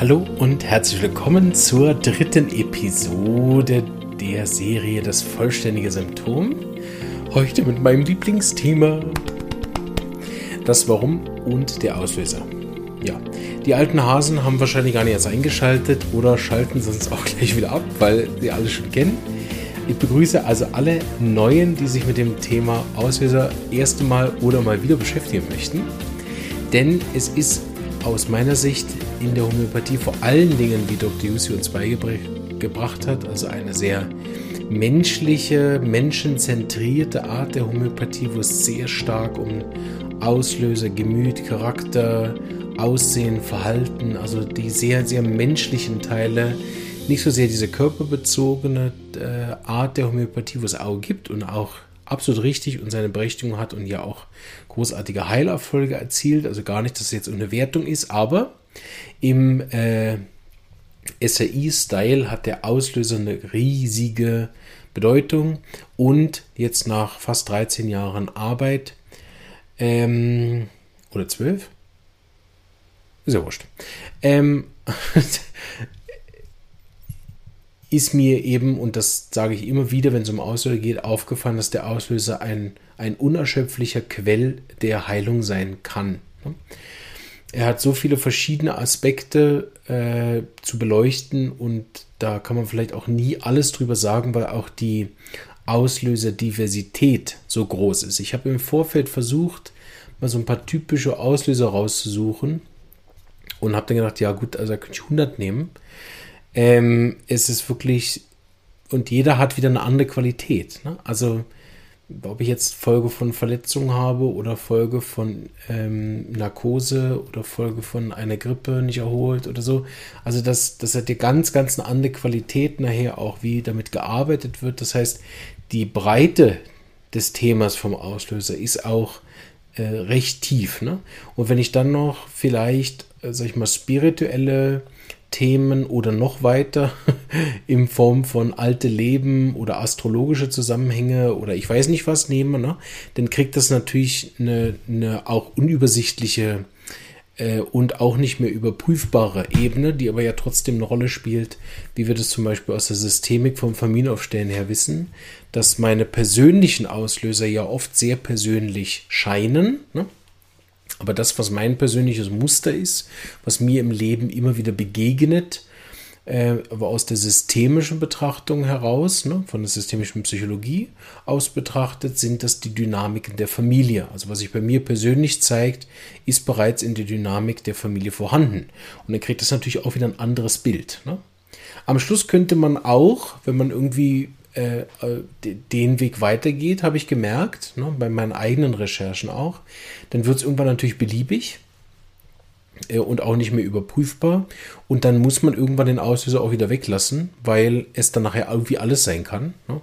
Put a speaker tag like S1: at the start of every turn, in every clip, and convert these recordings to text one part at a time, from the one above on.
S1: Hallo und herzlich willkommen zur dritten Episode der Serie Das vollständige Symptom. Heute mit meinem Lieblingsthema das Warum und der Auslöser. Ja, die alten Hasen haben wahrscheinlich gar nicht erst eingeschaltet oder schalten sonst auch gleich wieder ab, weil sie alle schon kennen. Ich begrüße also alle Neuen, die sich mit dem Thema Auslöser erste Mal oder mal wieder beschäftigen möchten. Denn es ist aus meiner Sicht in der Homöopathie vor allen Dingen, wie Dr. Jussi uns beigebracht hat, also eine sehr menschliche, menschenzentrierte Art der Homöopathie, wo es sehr stark um Auslöser, Gemüt, Charakter, Aussehen, Verhalten, also die sehr, sehr menschlichen Teile, nicht so sehr diese körperbezogene äh, Art der Homöopathie, wo es auch gibt und auch absolut richtig und seine Berechtigung hat und ja auch großartige Heilerfolge erzielt. Also gar nicht, dass es jetzt eine Wertung ist, aber im äh, SAI-Style hat der Auslöser eine riesige Bedeutung und jetzt nach fast 13 Jahren Arbeit ähm, oder 12? Ist ja wurscht. Ähm, ist mir eben, und das sage ich immer wieder, wenn es um Auslöser geht, aufgefallen, dass der Auslöser ein, ein unerschöpflicher Quell der Heilung sein kann. Er hat so viele verschiedene Aspekte äh, zu beleuchten und da kann man vielleicht auch nie alles drüber sagen, weil auch die Auslöserdiversität so groß ist. Ich habe im Vorfeld versucht, mal so ein paar typische Auslöser rauszusuchen und habe dann gedacht, ja gut, also da könnte ich 100 nehmen. Ähm, es ist wirklich, und jeder hat wieder eine andere Qualität. Ne? Also, ob ich jetzt Folge von Verletzungen habe oder Folge von ähm, Narkose oder Folge von einer Grippe nicht erholt oder so. Also das, das hat ja ganz, ganz eine andere Qualität nachher auch, wie damit gearbeitet wird. Das heißt, die Breite des Themas vom Auslöser ist auch äh, recht tief. Ne? Und wenn ich dann noch vielleicht, äh, sag ich mal, spirituelle Themen oder noch weiter in Form von alte Leben oder astrologische Zusammenhänge oder ich weiß nicht was nehme, ne? dann kriegt das natürlich eine, eine auch unübersichtliche äh, und auch nicht mehr überprüfbare Ebene, die aber ja trotzdem eine Rolle spielt, wie wir das zum Beispiel aus der Systemik vom Familienaufstellen her wissen, dass meine persönlichen Auslöser ja oft sehr persönlich scheinen. Ne? Aber das, was mein persönliches Muster ist, was mir im Leben immer wieder begegnet, äh, aber aus der systemischen Betrachtung heraus, ne, von der systemischen Psychologie aus betrachtet, sind das die Dynamiken der Familie. Also was sich bei mir persönlich zeigt, ist bereits in der Dynamik der Familie vorhanden. Und dann kriegt das natürlich auch wieder ein anderes Bild. Ne? Am Schluss könnte man auch, wenn man irgendwie äh, den Weg weitergeht, habe ich gemerkt, ne, bei meinen eigenen Recherchen auch, dann wird es irgendwann natürlich beliebig äh, und auch nicht mehr überprüfbar. Und dann muss man irgendwann den Auslöser auch wieder weglassen, weil es dann nachher irgendwie alles sein kann. Ne?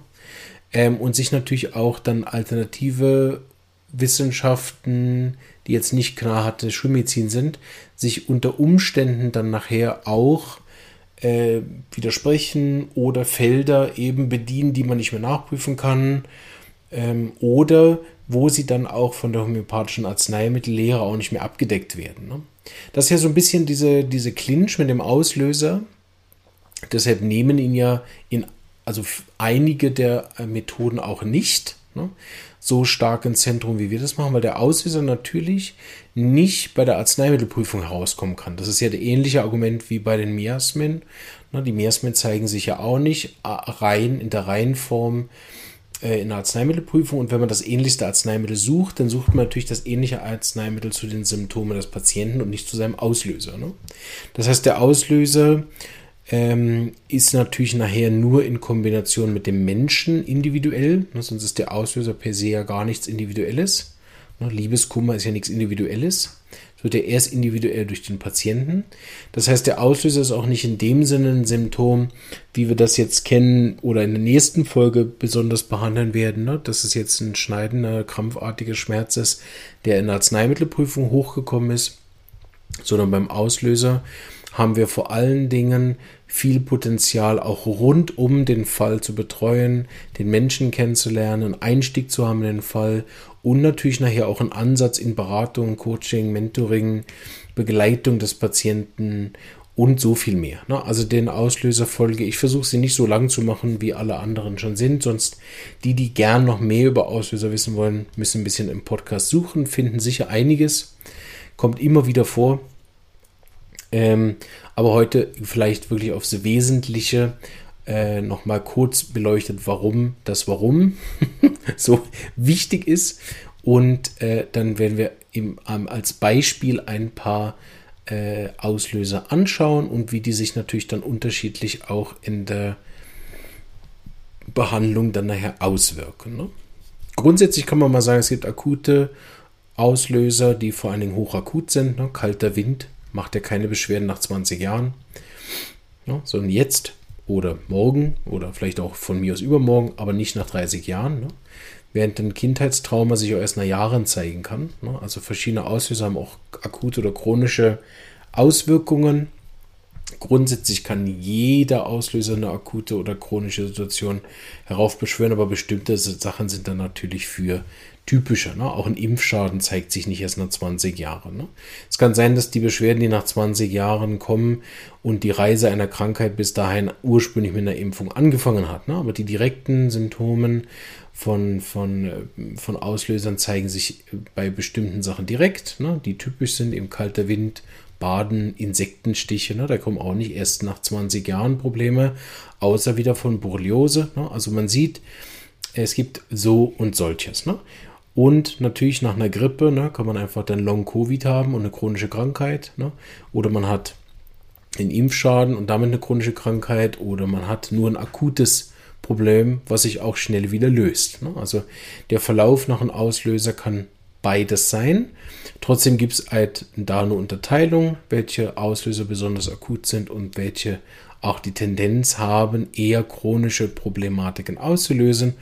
S1: Ähm, und sich natürlich auch dann alternative Wissenschaften, die jetzt nicht klar hatte Schulmedizin sind, sich unter Umständen dann nachher auch äh, widersprechen oder Felder eben bedienen, die man nicht mehr nachprüfen kann. Ähm, oder wo sie dann auch von der homöopathischen Arzneimittellehre auch nicht mehr abgedeckt werden. Ne? Das ist ja so ein bisschen diese, diese Clinch mit dem Auslöser. Deshalb nehmen ihn ja in, also einige der äh, Methoden auch nicht ne? so stark ins Zentrum, wie wir das machen, weil der Auslöser natürlich nicht bei der Arzneimittelprüfung herauskommen kann. Das ist ja das ähnliche Argument wie bei den Miasmen. Ne? Die Miasmen zeigen sich ja auch nicht äh, rein in der Reihenform äh, in der Arzneimittelprüfung und wenn man das ähnlichste Arzneimittel sucht, dann sucht man natürlich das ähnliche Arzneimittel zu den Symptomen des Patienten und nicht zu seinem Auslöser. Ne? Das heißt, der Auslöser ähm, ist natürlich nachher nur in Kombination mit dem Menschen individuell, ne? sonst ist der Auslöser per se ja gar nichts Individuelles. Ne? Liebeskummer ist ja nichts Individuelles wird er erst individuell durch den Patienten. Das heißt, der Auslöser ist auch nicht in dem Sinne ein Symptom, wie wir das jetzt kennen oder in der nächsten Folge besonders behandeln werden, ne? dass es jetzt ein schneidender, krampfartiger Schmerz ist, der in der Arzneimittelprüfung hochgekommen ist, sondern beim Auslöser haben wir vor allen Dingen viel Potenzial auch rund um den Fall zu betreuen, den Menschen kennenzulernen, Einstieg zu haben in den Fall und natürlich nachher auch einen Ansatz in Beratung, Coaching, Mentoring, Begleitung des Patienten und so viel mehr. Ne? Also den Auslöserfolge, ich versuche sie nicht so lang zu machen, wie alle anderen schon sind, sonst die, die gern noch mehr über Auslöser wissen wollen, müssen ein bisschen im Podcast suchen, finden sicher einiges, kommt immer wieder vor. Ähm, aber heute vielleicht wirklich aufs Wesentliche äh, nochmal kurz beleuchtet, warum das Warum so wichtig ist. Und äh, dann werden wir im, ähm, als Beispiel ein paar äh, Auslöser anschauen und wie die sich natürlich dann unterschiedlich auch in der Behandlung dann nachher auswirken. Ne? Grundsätzlich kann man mal sagen, es gibt akute Auslöser, die vor allen Dingen hochakut sind. Ne? Kalter Wind macht ja keine Beschwerden nach 20 Jahren, ne? sondern jetzt oder morgen oder vielleicht auch von mir aus übermorgen, aber nicht nach 30 Jahren. Ne? Während ein Kindheitstrauma sich auch erst nach Jahren zeigen kann. Ne? Also verschiedene Auslöser haben auch akute oder chronische Auswirkungen. Grundsätzlich kann jeder Auslöser eine akute oder chronische Situation heraufbeschwören, aber bestimmte Sachen sind dann natürlich für typischer. Ne? Auch ein Impfschaden zeigt sich nicht erst nach 20 Jahren. Ne? Es kann sein, dass die Beschwerden, die nach 20 Jahren kommen und die Reise einer Krankheit bis dahin ursprünglich mit einer Impfung angefangen hat. Ne? Aber die direkten Symptomen von, von, äh, von Auslösern zeigen sich bei bestimmten Sachen direkt, ne? die typisch sind, eben kalter Wind, Baden, Insektenstiche, ne? da kommen auch nicht erst nach 20 Jahren Probleme, außer wieder von Borreliose. Ne? Also man sieht, es gibt so und solches. Ne? Und natürlich nach einer Grippe ne, kann man einfach dann Long-Covid haben und eine chronische Krankheit. Ne? Oder man hat einen Impfschaden und damit eine chronische Krankheit. Oder man hat nur ein akutes Problem, was sich auch schnell wieder löst. Ne? Also der Verlauf nach einem Auslöser kann beides sein. Trotzdem gibt es halt da eine Unterteilung, welche Auslöser besonders akut sind und welche auch die Tendenz haben, eher chronische Problematiken auszulösen.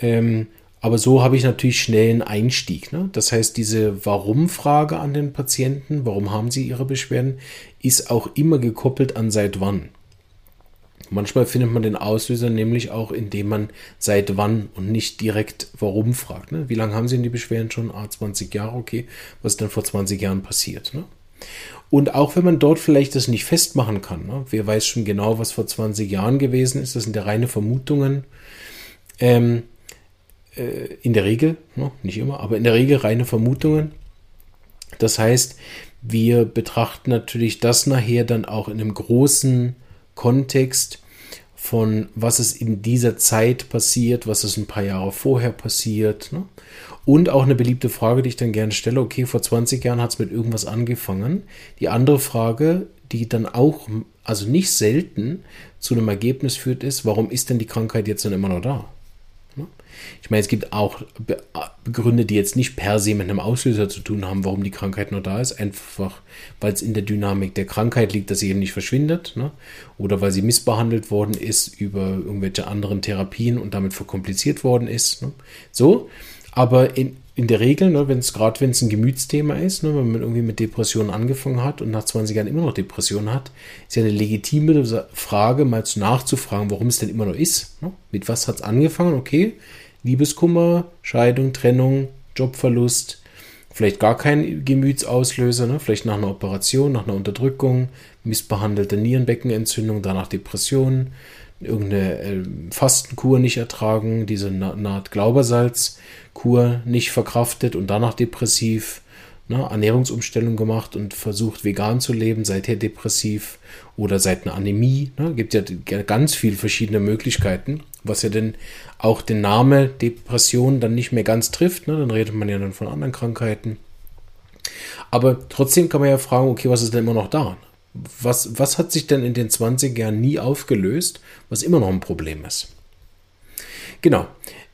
S1: Ähm, aber so habe ich natürlich schnell einen Einstieg. Ne? Das heißt, diese Warum-Frage an den Patienten, warum haben sie ihre Beschwerden, ist auch immer gekoppelt an seit wann. Manchmal findet man den Auslöser nämlich auch, indem man seit wann und nicht direkt warum fragt. Ne? Wie lange haben Sie denn die Beschwerden schon? Ah, 20 Jahre, okay. Was ist denn vor 20 Jahren passiert? Ne? Und auch wenn man dort vielleicht das nicht festmachen kann, ne? wer weiß schon genau, was vor 20 Jahren gewesen ist, das sind ja reine Vermutungen. Ähm, äh, in der Regel, ne, nicht immer, aber in der Regel reine Vermutungen. Das heißt, wir betrachten natürlich das nachher dann auch in einem großen Kontext von was ist in dieser Zeit passiert, was ist ein paar Jahre vorher passiert. Ne? Und auch eine beliebte Frage, die ich dann gerne stelle, okay, vor 20 Jahren hat es mit irgendwas angefangen. Die andere Frage, die dann auch, also nicht selten zu einem Ergebnis führt, ist, warum ist denn die Krankheit jetzt dann immer noch da? Ich meine, es gibt auch Gründe, die jetzt nicht per se mit einem Auslöser zu tun haben, warum die Krankheit noch da ist. Einfach, weil es in der Dynamik der Krankheit liegt, dass sie eben nicht verschwindet. Ne? Oder weil sie missbehandelt worden ist über irgendwelche anderen Therapien und damit verkompliziert worden ist. Ne? So, aber in, in der Regel, ne, wenn es gerade wenn es ein Gemütsthema ist, ne, wenn man irgendwie mit Depressionen angefangen hat und nach 20 Jahren immer noch Depressionen hat, ist ja eine legitime Frage, mal zu nachzufragen, warum es denn immer noch ist. Ne? Mit was hat es angefangen? Okay, Liebeskummer, Scheidung, Trennung, Jobverlust, vielleicht gar kein Gemütsauslöser, ne? vielleicht nach einer Operation, nach einer Unterdrückung, missbehandelte Nierenbeckenentzündung, danach Depressionen, irgendeine äh, Fastenkur nicht ertragen, diese Naht Glaubersalzkur nicht verkraftet und danach depressiv, ne, Ernährungsumstellung gemacht und versucht vegan zu leben, seither depressiv oder seit einer Anämie. Ne, gibt ja ganz viele verschiedene Möglichkeiten, was ja denn auch den Namen Depression dann nicht mehr ganz trifft. Ne, dann redet man ja dann von anderen Krankheiten. Aber trotzdem kann man ja fragen, okay, was ist denn immer noch da? was, was hat sich denn in den 20 Jahren nie aufgelöst, was immer noch ein Problem ist? Genau.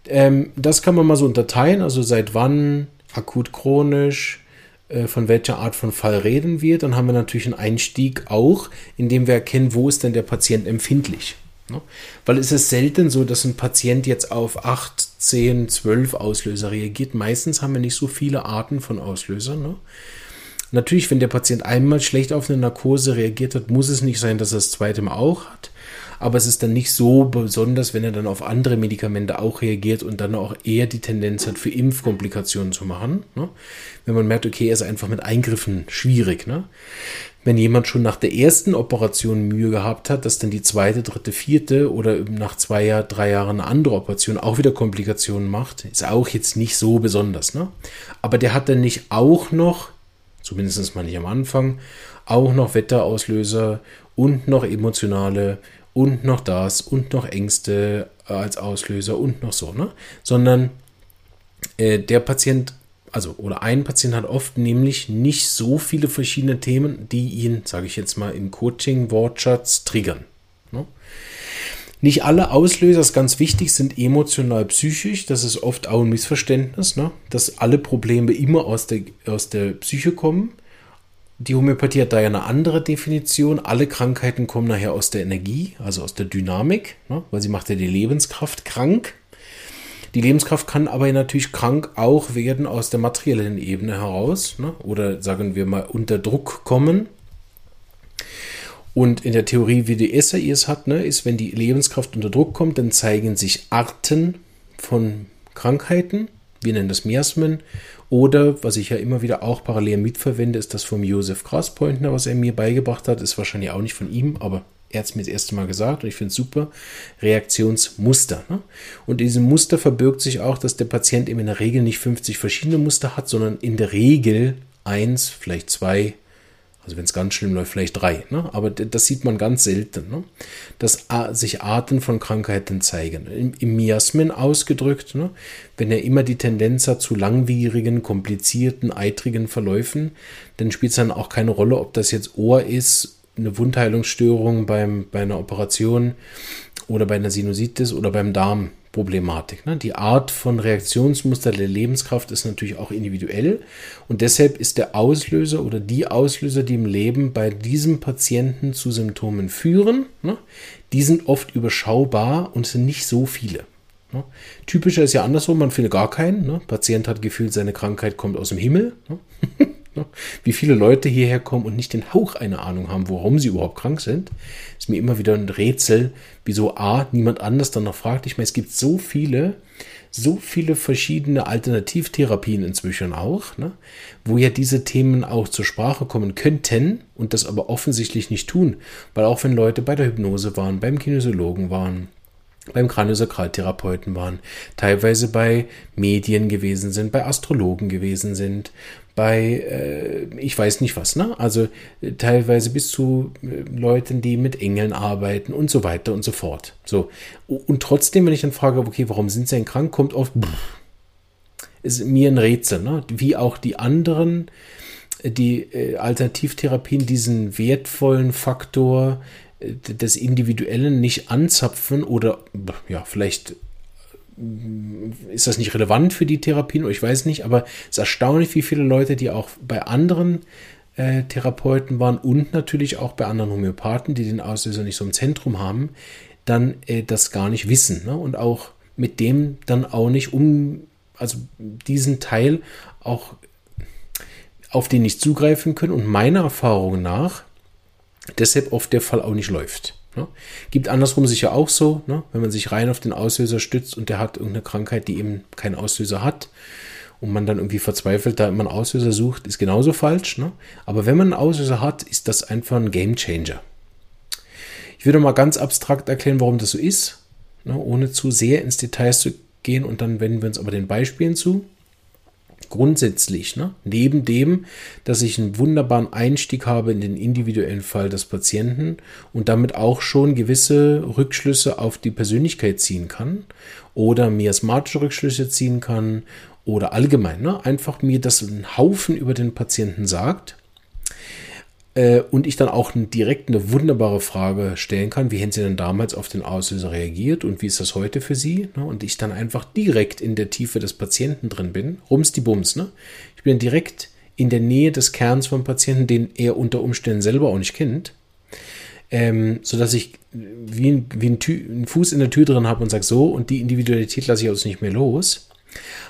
S1: Ähm, das kann man mal so unterteilen, also seit wann akut chronisch, äh, von welcher Art von Fall reden wir. Dann haben wir natürlich einen Einstieg auch, indem wir erkennen, wo ist denn der Patient empfindlich. Ne? Weil es ist selten so, dass ein Patient jetzt auf 8, 10, 12 Auslöser reagiert. Meistens haben wir nicht so viele Arten von Auslösern. Ne? Natürlich, wenn der Patient einmal schlecht auf eine Narkose reagiert hat, muss es nicht sein, dass er das zweite Mal auch hat. Aber es ist dann nicht so besonders, wenn er dann auf andere Medikamente auch reagiert und dann auch eher die Tendenz hat, für Impfkomplikationen zu machen. Ne? Wenn man merkt, okay, er ist einfach mit Eingriffen schwierig. Ne? Wenn jemand schon nach der ersten Operation Mühe gehabt hat, dass dann die zweite, dritte, vierte oder nach zwei, drei Jahren eine andere Operation auch wieder Komplikationen macht, ist auch jetzt nicht so besonders. Ne? Aber der hat dann nicht auch noch, zumindest mal nicht am Anfang, auch noch Wetterauslöser und noch emotionale und noch das und noch Ängste als Auslöser und noch so, ne? Sondern äh, der Patient, also oder ein Patient hat oft nämlich nicht so viele verschiedene Themen, die ihn, sage ich jetzt mal, im Coaching-Wortschatz triggern. Ne? Nicht alle Auslöser, ist ganz wichtig, sind emotional psychisch. Das ist oft auch ein Missverständnis, ne? dass alle Probleme immer aus der, aus der Psyche kommen. Die Homöopathie hat da ja eine andere Definition. Alle Krankheiten kommen nachher aus der Energie, also aus der Dynamik, ne? weil sie macht ja die Lebenskraft krank. Die Lebenskraft kann aber natürlich krank auch werden aus der materiellen Ebene heraus ne? oder sagen wir mal unter Druck kommen. Und in der Theorie, wie die SAI es hat, ne, ist, wenn die Lebenskraft unter Druck kommt, dann zeigen sich Arten von Krankheiten. Wir nennen das Miasmen. Oder, was ich ja immer wieder auch parallel mitverwende, ist das vom Josef Graspointner, was er mir beigebracht hat. Ist wahrscheinlich auch nicht von ihm, aber er hat es mir das erste Mal gesagt und ich finde es super. Reaktionsmuster. Ne? Und in diesem Muster verbirgt sich auch, dass der Patient eben in der Regel nicht 50 verschiedene Muster hat, sondern in der Regel eins, vielleicht zwei, also wenn es ganz schlimm läuft, vielleicht drei. Ne? Aber das sieht man ganz selten, ne? dass sich Arten von Krankheiten zeigen. Im, im Miasmen ausgedrückt, ne? wenn er immer die Tendenz hat zu langwierigen, komplizierten, eitrigen Verläufen, dann spielt es dann auch keine Rolle, ob das jetzt Ohr ist, eine Wundheilungsstörung beim, bei einer Operation oder bei einer Sinusitis oder beim Darm Problematik. Ne? Die Art von Reaktionsmuster der Lebenskraft ist natürlich auch individuell und deshalb ist der Auslöser oder die Auslöser, die im Leben bei diesem Patienten zu Symptomen führen, ne? die sind oft überschaubar und sind nicht so viele. Ne? Typischer ist ja andersrum, man findet gar keinen. Ne? Patient hat gefühlt, seine Krankheit kommt aus dem Himmel. Wie viele Leute hierher kommen und nicht den Hauch einer Ahnung haben, warum sie überhaupt krank sind, ist mir immer wieder ein Rätsel, wieso A, niemand anders dann noch fragt. Ich meine, es gibt so viele, so viele verschiedene Alternativtherapien inzwischen auch, ne, wo ja diese Themen auch zur Sprache kommen könnten und das aber offensichtlich nicht tun, weil auch wenn Leute bei der Hypnose waren, beim Kinesiologen waren, beim Kraniosakraltherapeuten waren, teilweise bei Medien gewesen sind, bei Astrologen gewesen sind, bei äh, ich weiß nicht was, ne? Also äh, teilweise bis zu äh, Leuten, die mit Engeln arbeiten und so weiter und so fort. So und trotzdem, wenn ich dann frage, okay, warum sind sie denn krank, kommt oft pff, ist mir ein Rätsel, ne? Wie auch die anderen, äh, die äh, Alternativtherapien diesen wertvollen Faktor äh, des Individuellen nicht anzapfen oder ja vielleicht ist das nicht relevant für die Therapien? Ich weiß nicht, aber es ist erstaunlich, wie viele Leute, die auch bei anderen äh, Therapeuten waren und natürlich auch bei anderen Homöopathen, die den Auslöser nicht so im Zentrum haben, dann äh, das gar nicht wissen ne? und auch mit dem dann auch nicht um, also diesen Teil auch auf den nicht zugreifen können und meiner Erfahrung nach deshalb oft der Fall auch nicht läuft. Ne? Gibt andersrum sicher auch so, ne? wenn man sich rein auf den Auslöser stützt und der hat irgendeine Krankheit, die eben keinen Auslöser hat und man dann irgendwie verzweifelt da immer einen Auslöser sucht, ist genauso falsch. Ne? Aber wenn man einen Auslöser hat, ist das einfach ein Game Changer. Ich würde mal ganz abstrakt erklären, warum das so ist, ne? ohne zu sehr ins Detail zu gehen und dann wenden wir uns aber den Beispielen zu grundsätzlich, ne? neben dem, dass ich einen wunderbaren Einstieg habe in den individuellen Fall des Patienten und damit auch schon gewisse Rückschlüsse auf die Persönlichkeit ziehen kann oder miasmatische Rückschlüsse ziehen kann oder allgemein, ne? einfach mir das ein Haufen über den Patienten sagt äh, und ich dann auch direkt eine wunderbare Frage stellen kann, wie hätten Sie denn damals auf den Auslöser reagiert und wie ist das heute für Sie? Ne? Und ich dann einfach direkt in der Tiefe des Patienten drin bin, rums die Bums, ne? Ich bin direkt in der Nähe des Kerns vom Patienten, den er unter Umständen selber auch nicht kennt, ähm, sodass ich wie, ein, wie ein einen Fuß in der Tür drin habe und sage so, und die Individualität lasse ich aus nicht mehr los,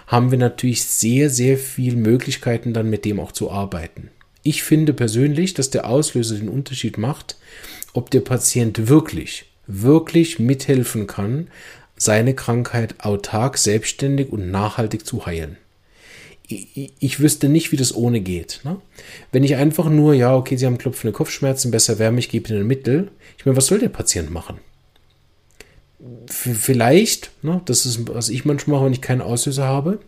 S1: haben wir natürlich sehr, sehr viele Möglichkeiten dann mit dem auch zu arbeiten. Ich finde persönlich, dass der Auslöser den Unterschied macht, ob der Patient wirklich wirklich mithelfen kann, seine Krankheit autark, selbstständig und nachhaltig zu heilen. Ich, wüsste nicht, wie das ohne geht. Ne? Wenn ich einfach nur, ja, okay, Sie haben klopfende Kopfschmerzen, besser wärme, ich gebe Ihnen ein Mittel. Ich meine, was soll der Patient machen? Vielleicht, ne, das ist, was ich manchmal mache, wenn ich keinen Auslöser habe,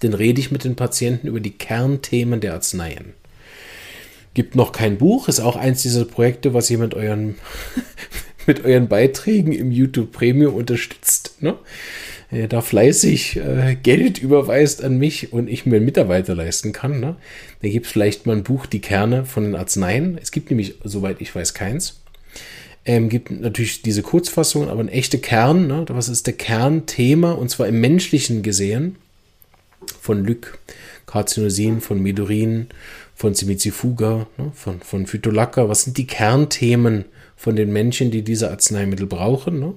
S1: dann rede ich mit den Patienten über die Kernthemen der Arzneien. Gibt noch kein Buch, ist auch eins dieser Projekte, was mit euren, mit euren Beiträgen im YouTube Premium unterstützt. Ne? Da fleißig äh, Geld überweist an mich und ich mir einen Mitarbeiter leisten kann. Ne? Da gibt es vielleicht mal ein Buch, die Kerne von den Arzneien. Es gibt nämlich, soweit ich weiß, keins. Ähm, gibt natürlich diese Kurzfassung, aber ein echter Kern, ne? was ist der Kernthema, und zwar im menschlichen gesehen, von Lyk, Carzinosin, von Medurin, von Simizifuga, ne? von, von Phytolacca, was sind die Kernthemen von den Menschen, die diese Arzneimittel brauchen. Ne?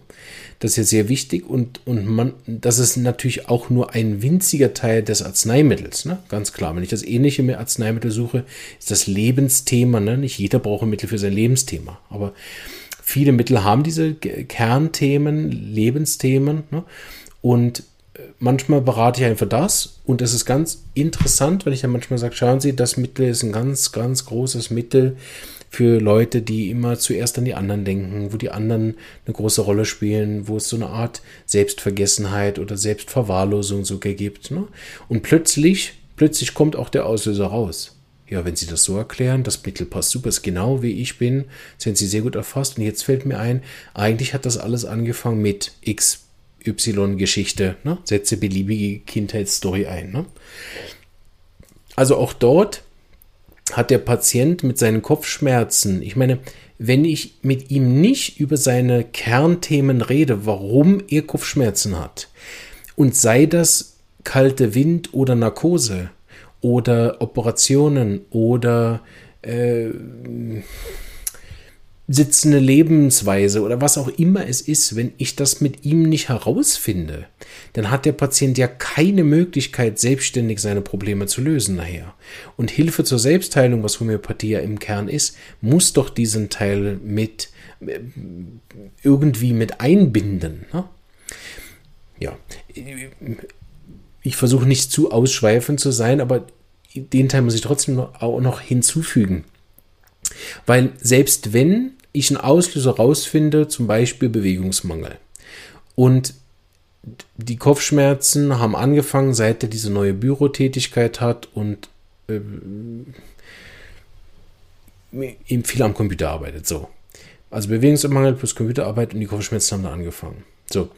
S1: Das ist ja sehr wichtig und, und man, das ist natürlich auch nur ein winziger Teil des Arzneimittels, ne? ganz klar. Wenn ich das ähnliche mit Arzneimittel suche, ist das Lebensthema. Nicht jeder braucht ein Mittel für sein Lebensthema, aber viele Mittel haben diese Kernthemen, Lebensthemen. Und manchmal berate ich einfach das. Und es ist ganz interessant, wenn ich dann manchmal sage, schauen Sie, das Mittel ist ein ganz, ganz großes Mittel für Leute, die immer zuerst an die anderen denken, wo die anderen eine große Rolle spielen, wo es so eine Art Selbstvergessenheit oder Selbstverwahrlosung sogar gibt. Ne? Und plötzlich, plötzlich kommt auch der Auslöser raus. Ja, wenn Sie das so erklären, das Mittel passt super, ist genau wie ich bin, sind Sie sehr gut erfasst. Und jetzt fällt mir ein, eigentlich hat das alles angefangen mit XY-Geschichte. Ne? Setze beliebige Kindheitsstory ein. Ne? Also auch dort hat der Patient mit seinen Kopfschmerzen, ich meine, wenn ich mit ihm nicht über seine Kernthemen rede, warum er Kopfschmerzen hat, und sei das kalte Wind oder Narkose, oder Operationen oder äh, sitzende Lebensweise oder was auch immer es ist, wenn ich das mit ihm nicht herausfinde, dann hat der Patient ja keine Möglichkeit, selbstständig seine Probleme zu lösen nachher. Und Hilfe zur Selbstheilung, was Homöopathie ja im Kern ist, muss doch diesen Teil mit äh, irgendwie mit einbinden. Ne? Ja, ich versuche nicht zu ausschweifend zu sein, aber den Teil muss ich trotzdem auch noch hinzufügen. Weil selbst wenn ich einen Auslöser rausfinde, zum Beispiel Bewegungsmangel, und die Kopfschmerzen haben angefangen, seit er diese neue Bürotätigkeit hat und äh, eben viel am Computer arbeitet. So. Also Bewegungsmangel plus Computerarbeit und die Kopfschmerzen haben da angefangen. So.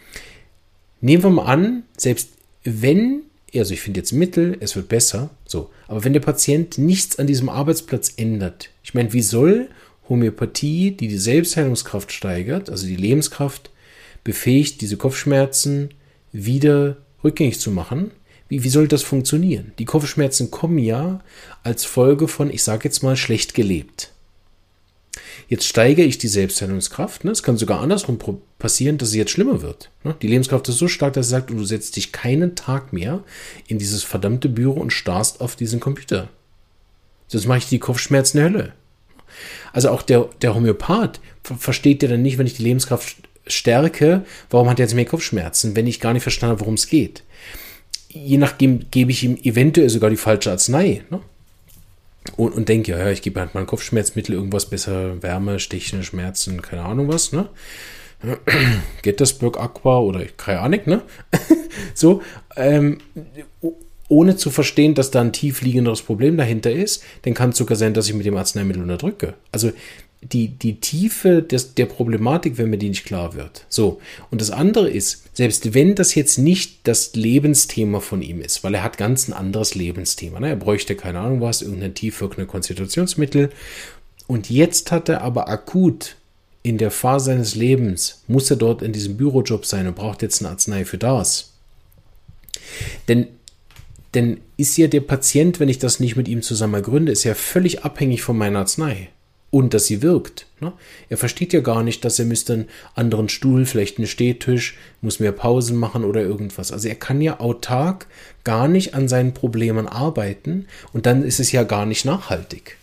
S1: Nehmen wir mal an, selbst wenn also ich finde jetzt Mittel, es wird besser, so. Aber wenn der Patient nichts an diesem Arbeitsplatz ändert, ich meine, wie soll Homöopathie, die die Selbstheilungskraft steigert, also die Lebenskraft, befähigt, diese Kopfschmerzen wieder rückgängig zu machen? Wie, wie soll das funktionieren? Die Kopfschmerzen kommen ja als Folge von, ich sage jetzt mal, schlecht gelebt. Jetzt steigere ich die Selbstheilungskraft. Ne? Es kann sogar andersrum passieren, dass es jetzt schlimmer wird. Ne? Die Lebenskraft ist so stark, dass sie sagt, du setzt dich keinen Tag mehr in dieses verdammte Büro und starrst auf diesen Computer. Sonst mache ich die Kopfschmerzen der Hölle. Also auch der, der Homöopath versteht ja dann nicht, wenn ich die Lebenskraft stärke, warum hat er jetzt mehr Kopfschmerzen, wenn ich gar nicht verstanden habe, worum es geht. Je nachdem gebe ich ihm eventuell sogar die falsche Arznei. Ne? und, und denke, ja, ich gebe halt mal ein Kopfschmerzmittel, irgendwas besser, Wärme, Stichen, Schmerzen, keine Ahnung was, ne? Gettysburg Aqua oder keine Ahnung, ne? so, ähm, ohne zu verstehen, dass da ein tiefliegenderes Problem dahinter ist, dann kann es sogar sein, dass ich mit dem Arzneimittel unterdrücke. Also die, die Tiefe des, der Problematik, wenn mir die nicht klar wird. So. Und das andere ist, selbst wenn das jetzt nicht das Lebensthema von ihm ist, weil er hat ganz ein anderes Lebensthema. Ne? Er bräuchte keine Ahnung was, irgendein tiefwirkende Konstitutionsmittel. Und jetzt hat er aber akut in der Phase seines Lebens, muss er dort in diesem Bürojob sein und braucht jetzt eine Arznei für das. Denn denn ist ja der Patient, wenn ich das nicht mit ihm zusammen ergründe, ist ja völlig abhängig von meiner Arznei und dass sie wirkt. Ne? Er versteht ja gar nicht, dass er müsste einen anderen Stuhl, vielleicht einen Stehtisch, muss mehr Pausen machen oder irgendwas. Also er kann ja autark gar nicht an seinen Problemen arbeiten und dann ist es ja gar nicht nachhaltig.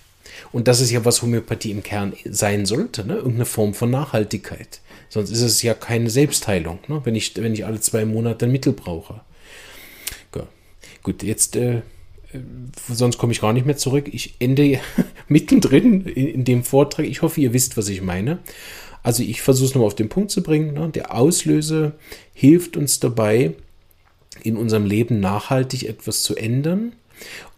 S1: Und das ist ja, was Homöopathie im Kern sein sollte, ne? irgendeine Form von Nachhaltigkeit. Sonst ist es ja keine Selbstheilung, ne? wenn, ich, wenn ich alle zwei Monate ein Mittel brauche. Gut, jetzt, äh, äh sonst komme ich gar nicht mehr zurück. Ich ende mittendrin in, in, dem Vortrag. Ich hoffe, ihr wisst, was ich meine. Also ich versuche es nochmal auf den Punkt zu bringen. Ne? Der Auslöser hilft uns dabei, in unserem Leben nachhaltig etwas zu ändern.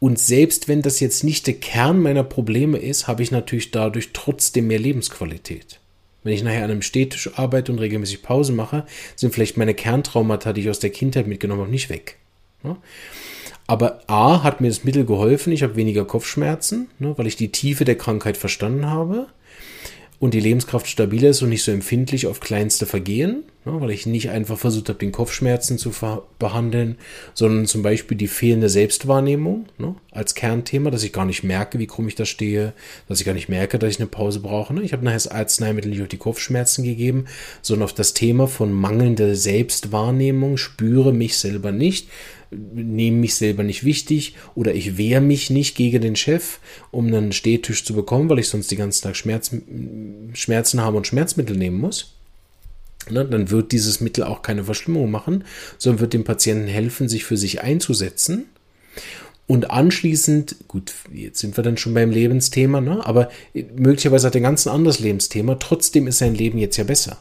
S1: Und selbst wenn das jetzt nicht der Kern meiner Probleme ist, habe ich natürlich dadurch trotzdem mehr Lebensqualität. Wenn ich nachher an einem Städtisch arbeite und regelmäßig Pause mache, sind vielleicht meine Kerntraumata, die ich aus der Kindheit mitgenommen habe, nicht weg. Aber A hat mir das Mittel geholfen, ich habe weniger Kopfschmerzen, ne, weil ich die Tiefe der Krankheit verstanden habe und die Lebenskraft stabiler ist und nicht so empfindlich auf kleinste Vergehen, ne, weil ich nicht einfach versucht habe, den Kopfschmerzen zu behandeln, sondern zum Beispiel die fehlende Selbstwahrnehmung ne, als Kernthema, dass ich gar nicht merke, wie krumm ich da stehe, dass ich gar nicht merke, dass ich eine Pause brauche. Ne. Ich habe nachher das Arzneimittel nicht auf die Kopfschmerzen gegeben, sondern auf das Thema von mangelnder Selbstwahrnehmung, spüre mich selber nicht, nehme mich selber nicht wichtig oder ich wehre mich nicht gegen den Chef, um einen Stehtisch zu bekommen, weil ich sonst den ganzen Tag Schmerz, Schmerzen habe und Schmerzmittel nehmen muss. Ne, dann wird dieses Mittel auch keine Verschlimmung machen, sondern wird dem Patienten helfen, sich für sich einzusetzen. Und anschließend, gut, jetzt sind wir dann schon beim Lebensthema, ne? aber möglicherweise hat er ein ganz anderes Lebensthema, trotzdem ist sein Leben jetzt ja besser.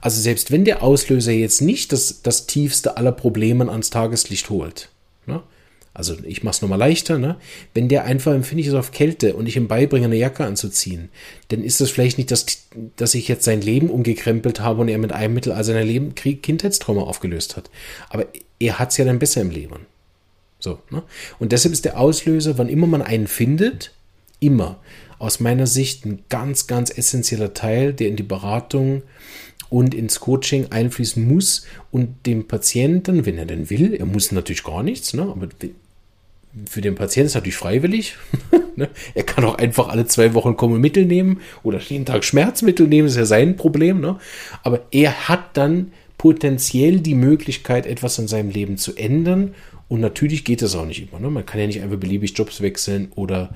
S1: Also selbst wenn der Auslöser jetzt nicht das, das tiefste aller Probleme ans Tageslicht holt, ne? also ich mache es nochmal leichter, ne? wenn der einfach empfindlich ist auf Kälte und ich ihm beibringe, eine Jacke anzuziehen, dann ist das vielleicht nicht, das, dass ich jetzt sein Leben umgekrempelt habe und er mit einem Mittel also sein Leben Krieg, Kindheitstrauma aufgelöst hat. Aber er hat es ja dann besser im Leben. So, ne? Und deshalb ist der Auslöser, wann immer man einen findet, immer aus meiner Sicht ein ganz, ganz essentieller Teil, der in die Beratung und ins Coaching einfließen muss und dem Patienten, wenn er denn will, er muss natürlich gar nichts, ne? aber für den Patienten ist natürlich freiwillig. Ne? er kann auch einfach alle zwei Wochen kommen Mittel nehmen oder jeden Tag Schmerzmittel nehmen, ist ja sein Problem. Ne? Aber er hat dann potenziell die Möglichkeit, etwas an seinem Leben zu ändern und natürlich geht das auch nicht immer. Ne? Man kann ja nicht einfach beliebig Jobs wechseln oder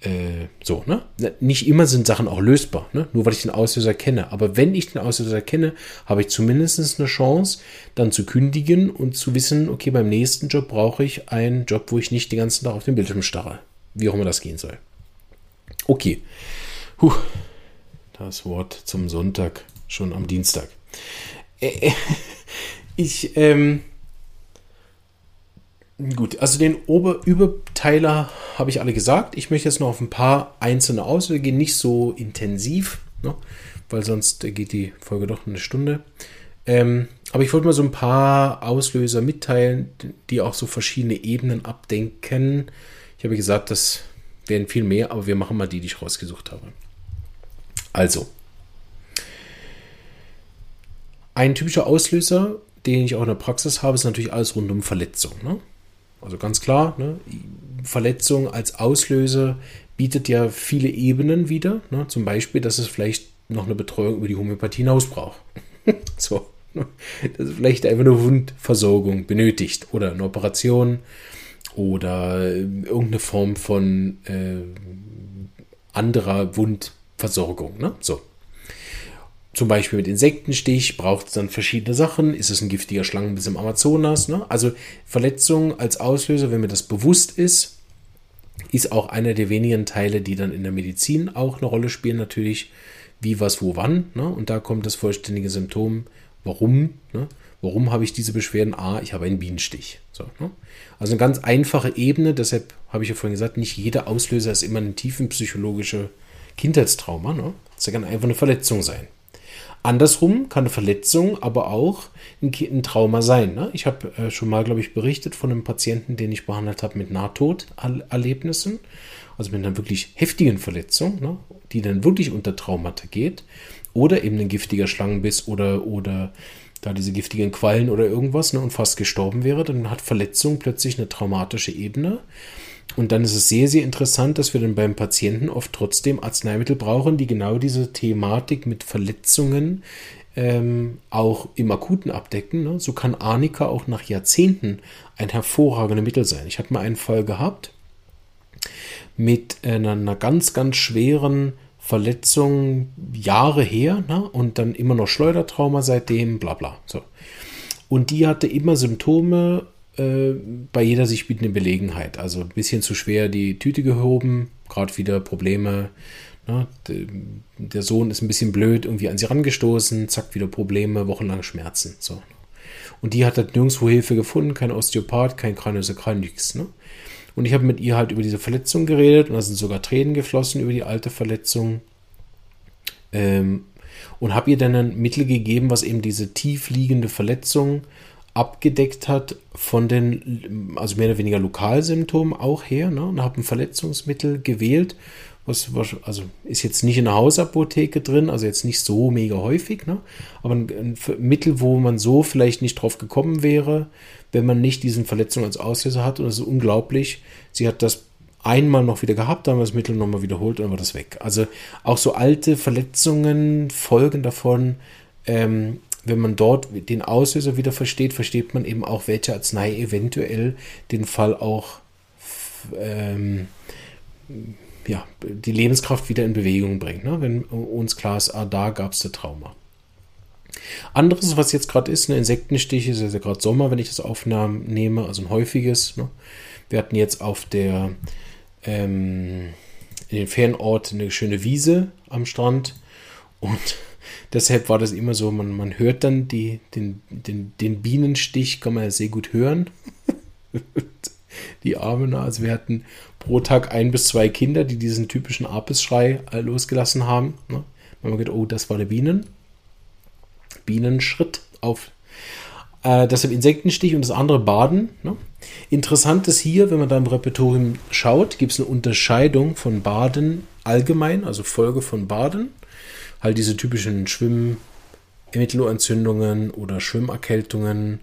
S1: äh, so. Ne? Nicht immer sind Sachen auch lösbar, ne? nur weil ich den Auslöser kenne. Aber wenn ich den Auslöser kenne, habe ich zumindest eine Chance, dann zu kündigen und zu wissen, okay, beim nächsten Job brauche ich einen Job, wo ich nicht den ganzen Tag auf den Bildschirm starre. Wie auch immer das gehen soll. Okay. Puh. Das Wort zum Sonntag schon am Dienstag. Äh, ich, ähm, Gut, also den Ober Überteiler habe ich alle gesagt. Ich möchte jetzt noch auf ein paar einzelne Auswege gehen, nicht so intensiv, ne? weil sonst geht die Folge doch eine Stunde. Ähm, aber ich wollte mal so ein paar Auslöser mitteilen, die auch so verschiedene Ebenen abdenken. Ich habe gesagt, das wären viel mehr, aber wir machen mal die, die ich rausgesucht habe. Also, ein typischer Auslöser, den ich auch in der Praxis habe, ist natürlich alles rund um Verletzung. Ne? Also ganz klar, ne, Verletzung als Auslöser bietet ja viele Ebenen wieder. Ne, zum Beispiel, dass es vielleicht noch eine Betreuung über die Homöopathie hinaus braucht. so, ne, dass es vielleicht einfach eine Wundversorgung benötigt oder eine Operation oder irgendeine Form von äh, anderer Wundversorgung. Ne? So zum Beispiel mit Insektenstich braucht es dann verschiedene Sachen. Ist es ein giftiger Schlangenbiss im Amazonas? Ne? Also Verletzung als Auslöser, wenn mir das bewusst ist, ist auch einer der wenigen Teile, die dann in der Medizin auch eine Rolle spielen. Natürlich, wie, was, wo, wann. Ne? Und da kommt das vollständige Symptom. Warum? Ne? Warum habe ich diese Beschwerden? A, ich habe einen Bienenstich. So, ne? Also eine ganz einfache Ebene. Deshalb habe ich ja vorhin gesagt, nicht jeder Auslöser ist immer ein tiefenpsychologischer Kindheitstrauma. Ne? Das kann einfach eine Verletzung sein. Andersrum kann eine Verletzung aber auch ein, Trauma sein. Ne? Ich habe äh, schon mal, glaube ich, berichtet von einem Patienten, den ich behandelt habe mit Nahtoderlebnissen, also mit einer wirklich heftigen Verletzung, ne? die dann wirklich unter Traumata geht, oder eben ein giftiger Schlangenbiss oder, oder da diese giftigen Quallen oder irgendwas ne, und fast gestorben wäre, dann hat Verletzung plötzlich eine traumatische Ebene. Und dann ist es sehr, sehr interessant, dass wir dann beim Patienten oft trotzdem Arzneimittel brauchen, die genau diese Thematik mit Verletzungen ähm, auch im Akuten abdecken. Ne? So kann Arnika auch nach Jahrzehnten ein hervorragendes Mittel sein. Ich hatte mal einen Fall gehabt, mit einer, einer ganz, ganz schweren Verletzung Jahre her ne? und dann immer noch Schleudertrauma seitdem, bla bla. So. Und die hatte immer Symptome äh, bei jeder sich bietenden Gelegenheit. Also ein bisschen zu schwer die Tüte gehoben, gerade wieder Probleme. Ne? Der Sohn ist ein bisschen blöd, irgendwie an sie rangestoßen, zack, wieder Probleme, wochenlang Schmerzen. So. Und die hat halt nirgendwo Hilfe gefunden, kein Osteopath, kein Kraniosakral, nichts. Ne? Und ich habe mit ihr halt über diese Verletzung geredet und da sind sogar Tränen geflossen über die alte Verletzung. Ähm, und habe ihr dann ein Mittel gegeben, was eben diese tief liegende Verletzung abgedeckt hat von den, also mehr oder weniger Lokalsymptomen auch her. Ne? Und habe ein Verletzungsmittel gewählt, was, was, also ist jetzt nicht in der Hausapotheke drin, also jetzt nicht so mega häufig, ne? aber ein, ein Mittel, wo man so vielleicht nicht drauf gekommen wäre, wenn man nicht diesen Verletzung als Auslöser hat. Und das ist unglaublich. Sie hat das einmal noch wieder gehabt, dann haben wir das Mittel nochmal wiederholt und dann war das weg. Also auch so alte Verletzungen, Folgen davon, ähm, wenn man dort den Auslöser wieder versteht, versteht man eben auch, welche Arznei eventuell den Fall auch ähm, ja, die Lebenskraft wieder in Bewegung bringt. Ne? Wenn uns klar ist, ah, da gab es das Trauma. Anderes, was jetzt gerade ist, eine Insektenstich, ist ja gerade Sommer, wenn ich das aufnehme, also ein häufiges. Ne? Wir hatten jetzt auf der ähm, in den Fernort eine schöne Wiese am Strand und deshalb war das immer so, man, man hört dann die, den, den, den Bienenstich, kann man ja sehr gut hören. die Armen, also wir hatten pro Tag ein bis zwei Kinder, die diesen typischen Apis-Schrei äh, losgelassen haben. Ne? Man hat gedacht, oh, das war der Bienen. Bienenschritt auf. Äh, deshalb Insektenstich und das andere Baden. Ne? Interessant ist hier, wenn man da im Repertorium schaut, gibt es eine Unterscheidung von Baden allgemein, also Folge von Baden. Halt diese typischen Schwimm-Mittelohrentzündungen oder Schwimmerkältungen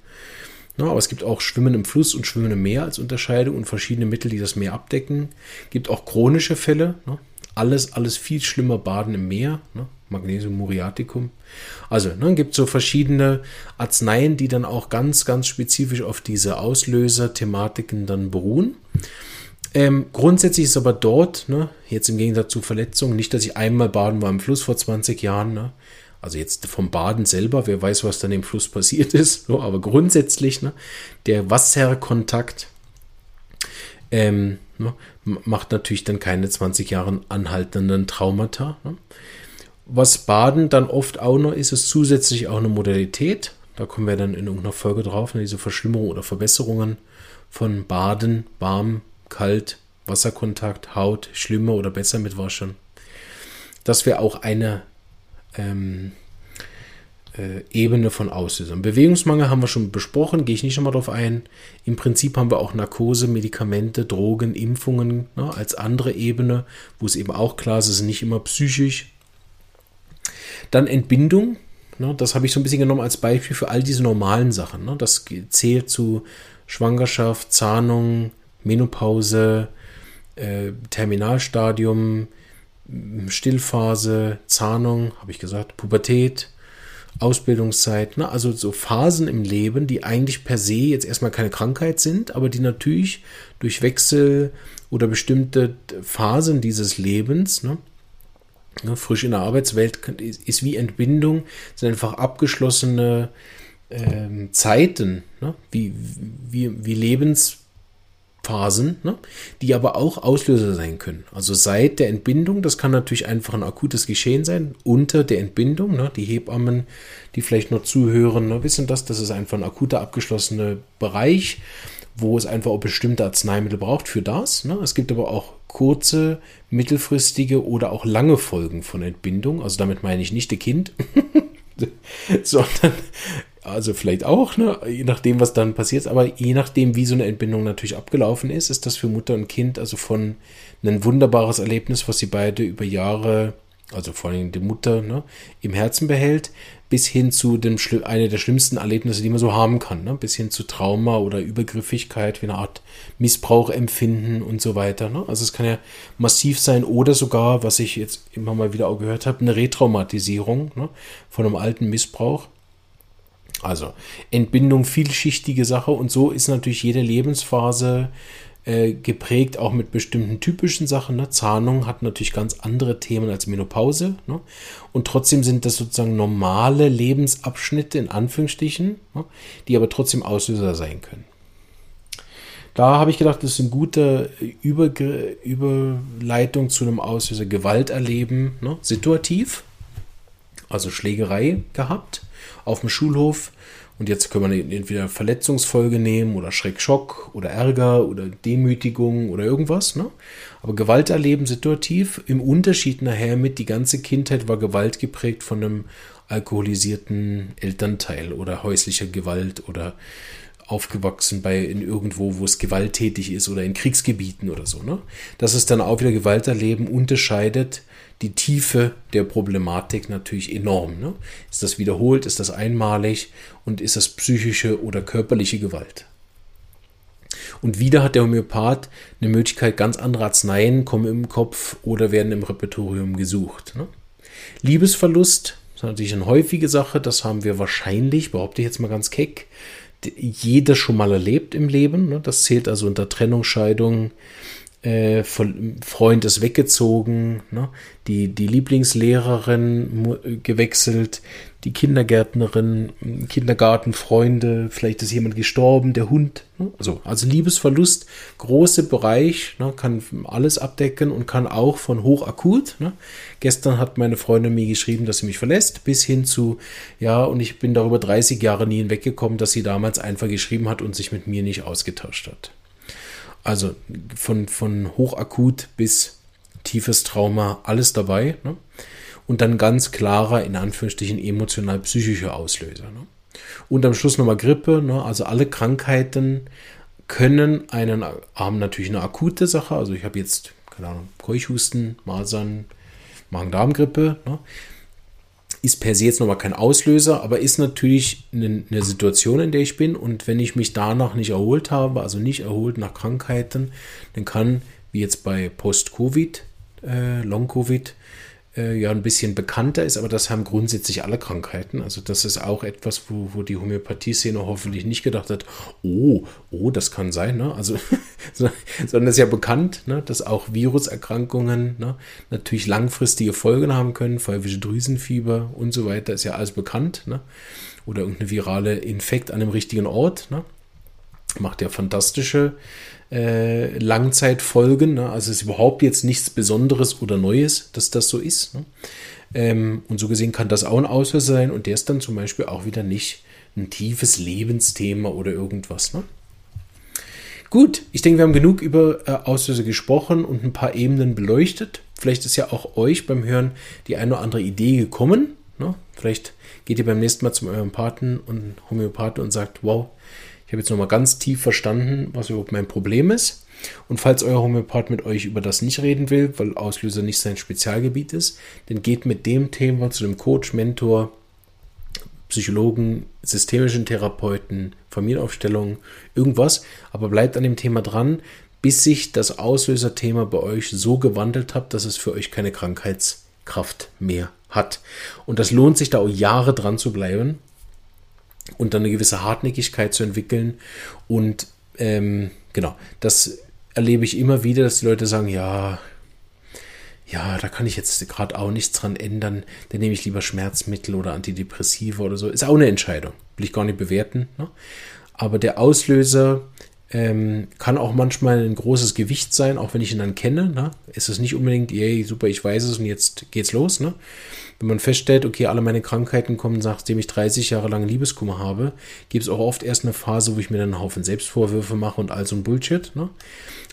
S1: No, aber es gibt auch Schwimmen im Fluss und Schwimmen im Meer als Unterscheidung und verschiedene Mittel, die das Meer abdecken. Gibt auch chronische Fälle. Ne? Alles, alles viel schlimmer Baden im Meer. Ne? Magnesium muriaticum. Also, ne, gibt so verschiedene Arzneien, die dann auch ganz, ganz spezifisch auf diese Auslöser-Thematiken dann beruhen. Ähm, grundsätzlich ist aber dort, ne, jetzt im Gegensatz zu Verletzungen, nicht, dass ich einmal baden war im Fluss vor 20 Jahren, ne, also jetzt vom Baden selber, wer weiß, was dann im Fluss passiert ist, so, aber grundsätzlich, ne, der Wasserkontakt ähm, ne, macht natürlich dann keine 20 Jahre anhaltenden Traumata. Ne. Was Baden dann oft auch noch ist, ist zusätzlich auch eine Modalität. Da kommen wir dann in irgendeiner Folge drauf, ne, diese Verschlimmerung oder Verbesserungen von Baden, warm, kalt, Wasserkontakt, Haut, schlimmer oder besser mit Waschen. Das wäre auch eine ähm, äh, Ebene von Auslösern. Bewegungsmangel haben wir schon besprochen, gehe ich nicht nochmal drauf ein. Im Prinzip haben wir auch Narkose, Medikamente, Drogen, Impfungen ne, als andere Ebene, wo es eben auch klar ist, es ist nicht immer psychisch. Dann Entbindung, ne, das habe ich so ein bisschen genommen als Beispiel für all diese normalen Sachen. Ne. Das zählt zu Schwangerschaft, Zahnung, Menopause, äh, Terminalstadium, Stillphase, Zahnung, habe ich gesagt, Pubertät, Ausbildungszeit, ne? also so Phasen im Leben, die eigentlich per se jetzt erstmal keine Krankheit sind, aber die natürlich durch Wechsel oder bestimmte Phasen dieses Lebens, ne? Ne, frisch in der Arbeitswelt ist wie Entbindung, sind einfach abgeschlossene ähm, Zeiten, ne? wie, wie, wie Lebens Phasen, ne, die aber auch Auslöser sein können. Also seit der Entbindung, das kann natürlich einfach ein akutes Geschehen sein, unter der Entbindung, ne, die Hebammen, die vielleicht noch zuhören, ne, wissen das, das ist einfach ein akuter abgeschlossener Bereich, wo es einfach auch bestimmte Arzneimittel braucht für das. Ne. Es gibt aber auch kurze, mittelfristige oder auch lange Folgen von Entbindung. Also damit meine ich nicht das Kind, sondern also vielleicht auch, ne? je nachdem, was dann passiert, aber je nachdem, wie so eine Entbindung natürlich abgelaufen ist, ist das für Mutter und Kind also von ein wunderbares Erlebnis, was sie beide über Jahre, also vor allem die Mutter, ne, im Herzen behält, bis hin zu dem eine der schlimmsten Erlebnisse, die man so haben kann, ne? bis hin zu Trauma oder Übergriffigkeit, wie eine Art Missbrauch empfinden und so weiter. Ne? Also es kann ja massiv sein oder sogar, was ich jetzt immer mal wieder auch gehört habe, eine Retraumatisierung ne? von einem alten Missbrauch. Also Entbindung, vielschichtige Sache und so ist natürlich jede Lebensphase äh, geprägt auch mit bestimmten typischen Sachen. Ne? Zahnung hat natürlich ganz andere Themen als Menopause. Ne? Und trotzdem sind das sozusagen normale Lebensabschnitte in Anführungsstrichen, ne? die aber trotzdem Auslöser sein können. Da habe ich gedacht, das ist eine gute Überge Überleitung zu einem Auslöser Gewalt erleben, situativ, also Schlägerei gehabt auf dem Schulhof und jetzt können wir entweder Verletzungsfolge nehmen oder Schreckschock oder Ärger oder Demütigung oder irgendwas. Ne? Aber Gewalt erleben situativ. Im Unterschied nachher mit, die ganze Kindheit war Gewalt geprägt von einem alkoholisierten Elternteil oder häuslicher Gewalt oder aufgewachsen bei in irgendwo, wo es gewalttätig ist oder in Kriegsgebieten oder so. Ne? Dass es dann auch wieder Gewalt erleben unterscheidet die Tiefe der Problematik natürlich enorm. Ne? Ist das wiederholt, ist das einmalig und ist das psychische oder körperliche Gewalt? Und wieder hat der Homöopath eine Möglichkeit, ganz andere Arzneien kommen im Kopf oder werden im Repertorium gesucht. Ne? Liebesverlust ist natürlich eine häufige Sache, das haben wir wahrscheinlich, behaupte ich jetzt mal ganz keck, jeder schon mal erlebt im Leben. Ne? Das zählt also unter Trennung, Scheidung, äh, Freund ist weggezogen, ne? die, die Lieblingslehrerin gewechselt, die Kindergärtnerin, Kindergartenfreunde, vielleicht ist jemand gestorben, der Hund. Ne? Also, also Liebesverlust, große Bereich, ne? kann alles abdecken und kann auch von hochakut. Ne? Gestern hat meine Freundin mir geschrieben, dass sie mich verlässt, bis hin zu, ja, und ich bin darüber 30 Jahre nie hinweggekommen, dass sie damals einfach geschrieben hat und sich mit mir nicht ausgetauscht hat. Also von, von hochakut bis tiefes Trauma, alles dabei. Ne? Und dann ganz klarer, in Anführungsstrichen, emotional-psychischer Auslöser. Ne? Und am Schluss nochmal Grippe. Ne? Also alle Krankheiten können einen, haben natürlich eine akute Sache. Also ich habe jetzt, keine Ahnung, Keuchhusten, Masern, Magen-Darm-Grippe. Ne? Ist per se jetzt nochmal kein Auslöser, aber ist natürlich eine, Situation, in der ich bin. Und wenn ich mich danach nicht erholt habe, also nicht erholt nach Krankheiten, dann kann, wie jetzt bei Post-Covid, äh, Long-Covid, äh, ja ein bisschen bekannter ist, aber das haben grundsätzlich alle Krankheiten. Also das ist auch etwas, wo, wo die Homöopathie-Szene hoffentlich nicht gedacht hat, oh, oh, das kann sein, ne? Also, sondern es ist ja bekannt, ne, dass auch Viruserkrankungen ne, natürlich langfristige Folgen haben können, pfeifische Drüsenfieber und so weiter, ist ja alles bekannt, ne? Oder irgendeine virale Infekt an dem richtigen Ort, ne? Macht ja fantastische äh, Langzeitfolgen. Ne? Also es ist überhaupt jetzt nichts Besonderes oder Neues, dass das so ist. Ne? Ähm, und so gesehen kann das auch ein Auslöser sein und der ist dann zum Beispiel auch wieder nicht ein tiefes Lebensthema oder irgendwas. Ne? Gut, ich denke, wir haben genug über äh, Auslöser gesprochen und ein paar Ebenen beleuchtet. Vielleicht ist ja auch euch beim Hören die eine oder andere Idee gekommen. Ne? Vielleicht geht ihr beim nächsten Mal zum Homöopathen und Homöopathen und sagt, wow, ich habe jetzt nochmal ganz tief verstanden, was überhaupt mein Problem ist. Und falls euer Homöopath mit euch über das nicht reden will, weil Auslöser nicht sein Spezialgebiet ist, dann geht mit dem Thema zu dem Coach, Mentor, Psychologen, systemischen Therapeuten, Familienaufstellung, irgendwas, aber bleibt an dem Thema dran, bis sich das Auslöserthema bei euch so gewandelt hat, dass es für euch keine Krankheitskraft mehr hat. Und das lohnt sich da auch Jahre dran zu bleiben, und dann eine gewisse Hartnäckigkeit zu entwickeln. Und ähm, genau, das erlebe ich immer wieder, dass die Leute sagen, ja, ja, da kann ich jetzt gerade auch nichts dran ändern, dann nehme ich lieber Schmerzmittel oder Antidepressiva oder so. Ist auch eine Entscheidung, will ich gar nicht bewerten. Ne? Aber der Auslöser ähm, kann auch manchmal ein großes Gewicht sein, auch wenn ich ihn dann kenne. Ne? Ist es nicht unbedingt, yay, super, ich weiß es und jetzt geht's los. Ne? Wenn man feststellt, okay, alle meine Krankheiten kommen, nachdem ich 30 Jahre lang Liebeskummer habe, gibt es auch oft erst eine Phase, wo ich mir dann einen Haufen Selbstvorwürfe mache und all so ein Bullshit. Ne?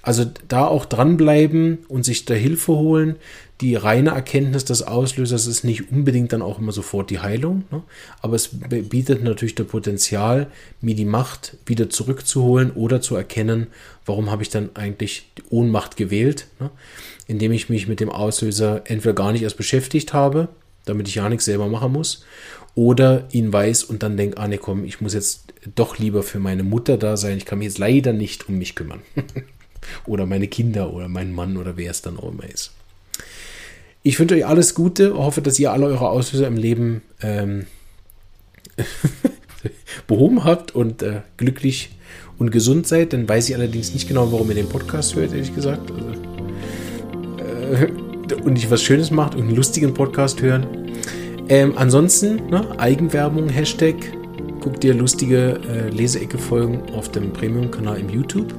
S1: Also da auch dranbleiben und sich da Hilfe holen. Die reine Erkenntnis des Auslösers ist nicht unbedingt dann auch immer sofort die Heilung, ne? aber es bietet natürlich das Potenzial, mir die Macht wieder zurückzuholen oder zu erkennen, warum habe ich dann eigentlich die Ohnmacht gewählt, ne? indem ich mich mit dem Auslöser entweder gar nicht erst beschäftigt habe, damit ich ja nichts selber machen muss. Oder ihn weiß und dann denkt, ah ne komm, ich muss jetzt doch lieber für meine Mutter da sein. Ich kann mich jetzt leider nicht um mich kümmern. oder meine Kinder oder meinen Mann oder wer es dann auch immer ist. Ich wünsche euch alles Gute, hoffe, dass ihr alle eure Auslöser im Leben ähm, behoben habt und äh, glücklich und gesund seid. Dann weiß ich allerdings nicht genau, warum ihr den Podcast hört, ehrlich gesagt. Also, äh, und nicht was Schönes macht und einen lustigen Podcast hören. Ähm, ansonsten, ne, Eigenwerbung, Hashtag, guck dir lustige äh, Leseecke-Folgen auf dem Premium-Kanal im YouTube,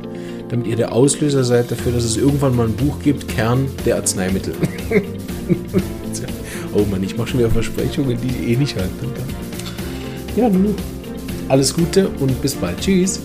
S1: damit ihr der Auslöser seid dafür, dass es irgendwann mal ein Buch gibt, Kern der Arzneimittel. oh Mann, ich mache schon wieder Versprechungen, die ich eh nicht halten kann. Ja, nun. Alles Gute und bis bald. Tschüss.